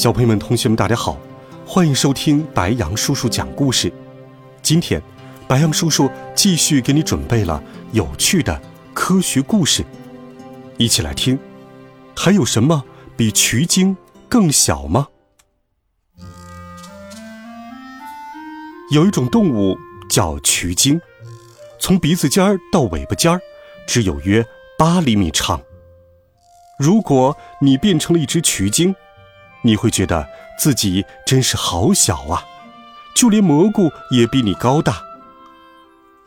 小朋友们、同学们，大家好，欢迎收听白羊叔叔讲故事。今天，白羊叔叔继续给你准备了有趣的科学故事，一起来听。还有什么比渠鲸更小吗？有一种动物叫渠鲸，从鼻子尖儿到尾巴尖儿，只有约八厘米长。如果你变成了一只渠鲸，你会觉得自己真是好小啊，就连蘑菇也比你高大。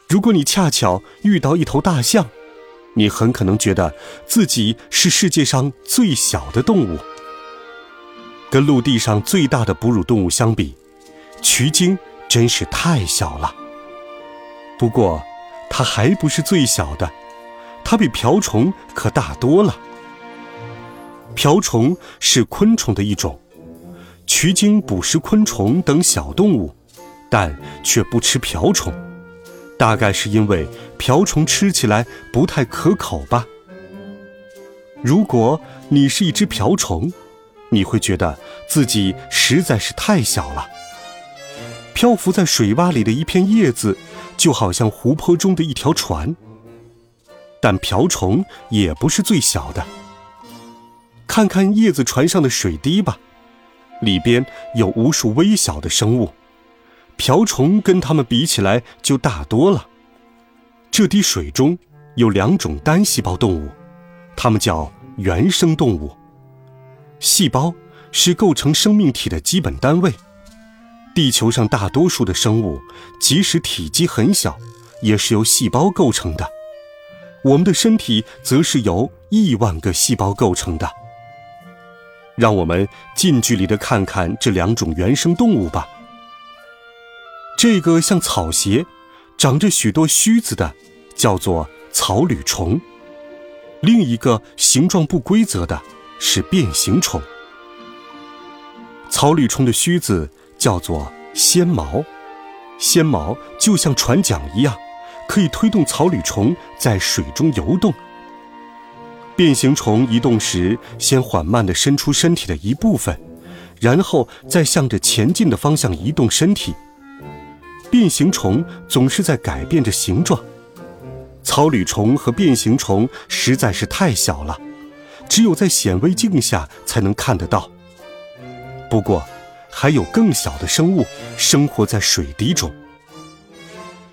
如果你恰巧遇到一头大象，你很可能觉得自己是世界上最小的动物。跟陆地上最大的哺乳动物相比，渠鲸真是太小了。不过，它还不是最小的，它比瓢虫可大多了。瓢虫是昆虫的一种，渠鲸捕食昆虫等小动物，但却不吃瓢虫，大概是因为瓢虫吃起来不太可口吧。如果你是一只瓢虫，你会觉得自己实在是太小了。漂浮在水洼里的一片叶子，就好像湖泊中的一条船。但瓢虫也不是最小的。看看叶子船上的水滴吧，里边有无数微小的生物，瓢虫跟它们比起来就大多了。这滴水中有两种单细胞动物，它们叫原生动物。细胞是构成生命体的基本单位。地球上大多数的生物，即使体积很小，也是由细胞构成的。我们的身体则是由亿万个细胞构成的。让我们近距离的看看这两种原生动物吧。这个像草鞋、长着许多须子的，叫做草履虫；另一个形状不规则的，是变形虫。草履虫的须子叫做纤毛，纤毛就像船桨一样，可以推动草履虫在水中游动。变形虫移动时，先缓慢地伸出身体的一部分，然后再向着前进的方向移动身体。变形虫总是在改变着形状。草履虫和变形虫实在是太小了，只有在显微镜下才能看得到。不过，还有更小的生物生活在水滴中。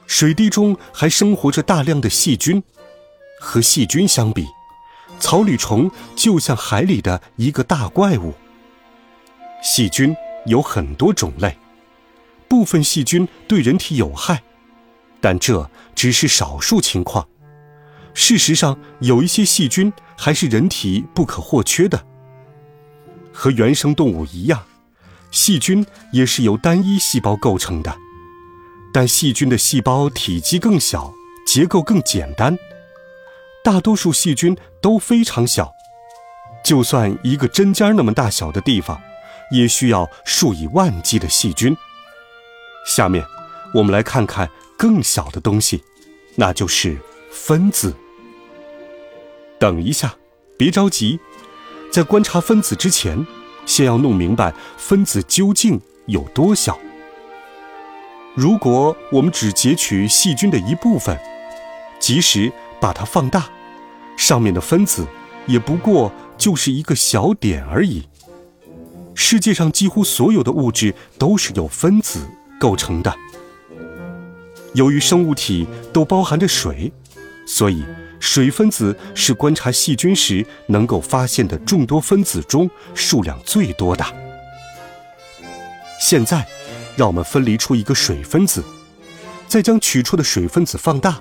水滴中还生活着大量的细菌，和细菌相比。草履虫就像海里的一个大怪物。细菌有很多种类，部分细菌对人体有害，但这只是少数情况。事实上，有一些细菌还是人体不可或缺的。和原生动物一样，细菌也是由单一细胞构成的，但细菌的细胞体积更小，结构更简单。大多数细菌都非常小，就算一个针尖那么大小的地方，也需要数以万计的细菌。下面，我们来看看更小的东西，那就是分子。等一下，别着急，在观察分子之前，先要弄明白分子究竟有多小。如果我们只截取细菌的一部分，即使把它放大，上面的分子也不过就是一个小点而已。世界上几乎所有的物质都是由分子构成的。由于生物体都包含着水，所以水分子是观察细菌时能够发现的众多分子中数量最多的。现在，让我们分离出一个水分子，再将取出的水分子放大。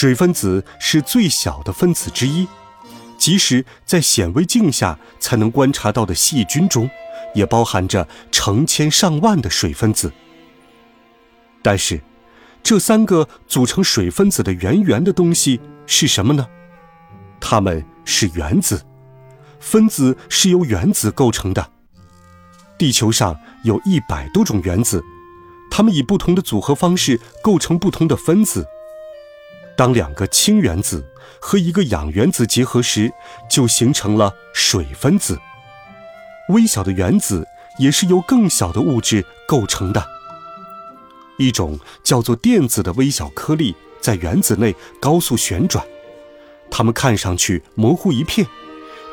水分子是最小的分子之一，即使在显微镜下才能观察到的细菌中，也包含着成千上万的水分子。但是，这三个组成水分子的圆圆的东西是什么呢？它们是原子，分子是由原子构成的。地球上有一百多种原子，它们以不同的组合方式构成不同的分子。当两个氢原子和一个氧原子结合时，就形成了水分子。微小的原子也是由更小的物质构成的。一种叫做电子的微小颗粒在原子内高速旋转，它们看上去模糊一片，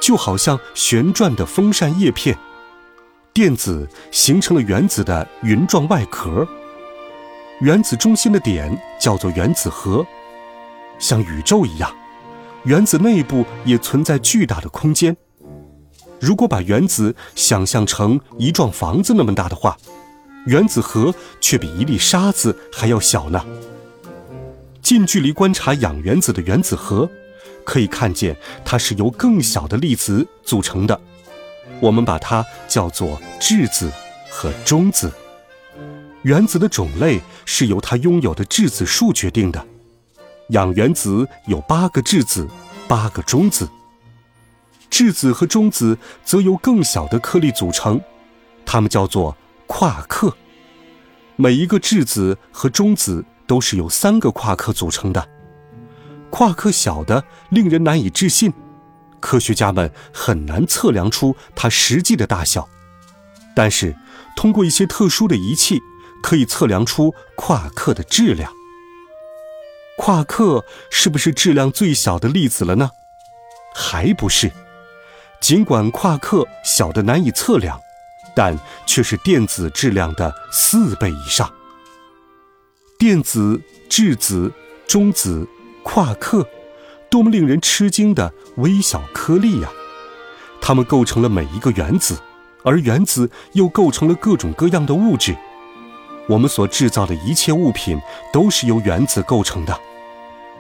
就好像旋转的风扇叶片。电子形成了原子的云状外壳。原子中心的点叫做原子核。像宇宙一样，原子内部也存在巨大的空间。如果把原子想象成一幢房子那么大的话，原子核却比一粒沙子还要小呢。近距离观察氧原子的原子核，可以看见它是由更小的粒子组成的。我们把它叫做质子和中子。原子的种类是由它拥有的质子数决定的。氧原子有八个质子，八个中子。质子和中子则由更小的颗粒组成，它们叫做夸克。每一个质子和中子都是由三个夸克组成的。夸克小的令人难以置信，科学家们很难测量出它实际的大小。但是，通过一些特殊的仪器，可以测量出夸克的质量。夸克是不是质量最小的粒子了呢？还不是。尽管夸克小的难以测量，但却是电子质量的四倍以上。电子、质子、中子、夸克，多么令人吃惊的微小颗粒呀！它们构成了每一个原子，而原子又构成了各种各样的物质。我们所制造的一切物品都是由原子构成的。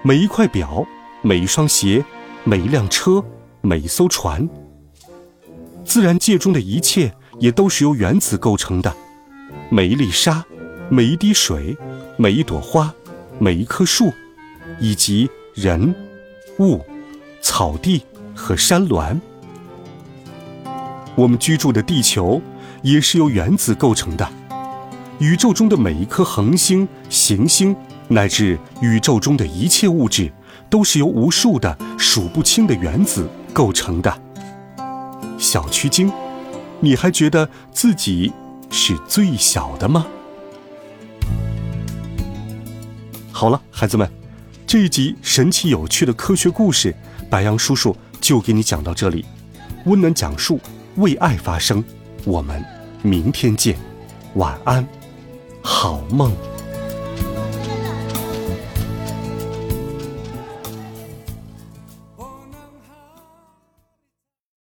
每一块表，每一双鞋，每一辆车，每一艘船。自然界中的一切也都是由原子构成的。每一粒沙，每一滴水，每一朵花，每一棵树，以及人、物、草地和山峦。我们居住的地球也是由原子构成的。宇宙中的每一颗恒星、行星。乃至宇宙中的一切物质，都是由无数的数不清的原子构成的。小曲精，你还觉得自己是最小的吗？好了，孩子们，这一集神奇有趣的科学故事，白杨叔叔就给你讲到这里。温暖讲述，为爱发声。我们明天见，晚安，好梦。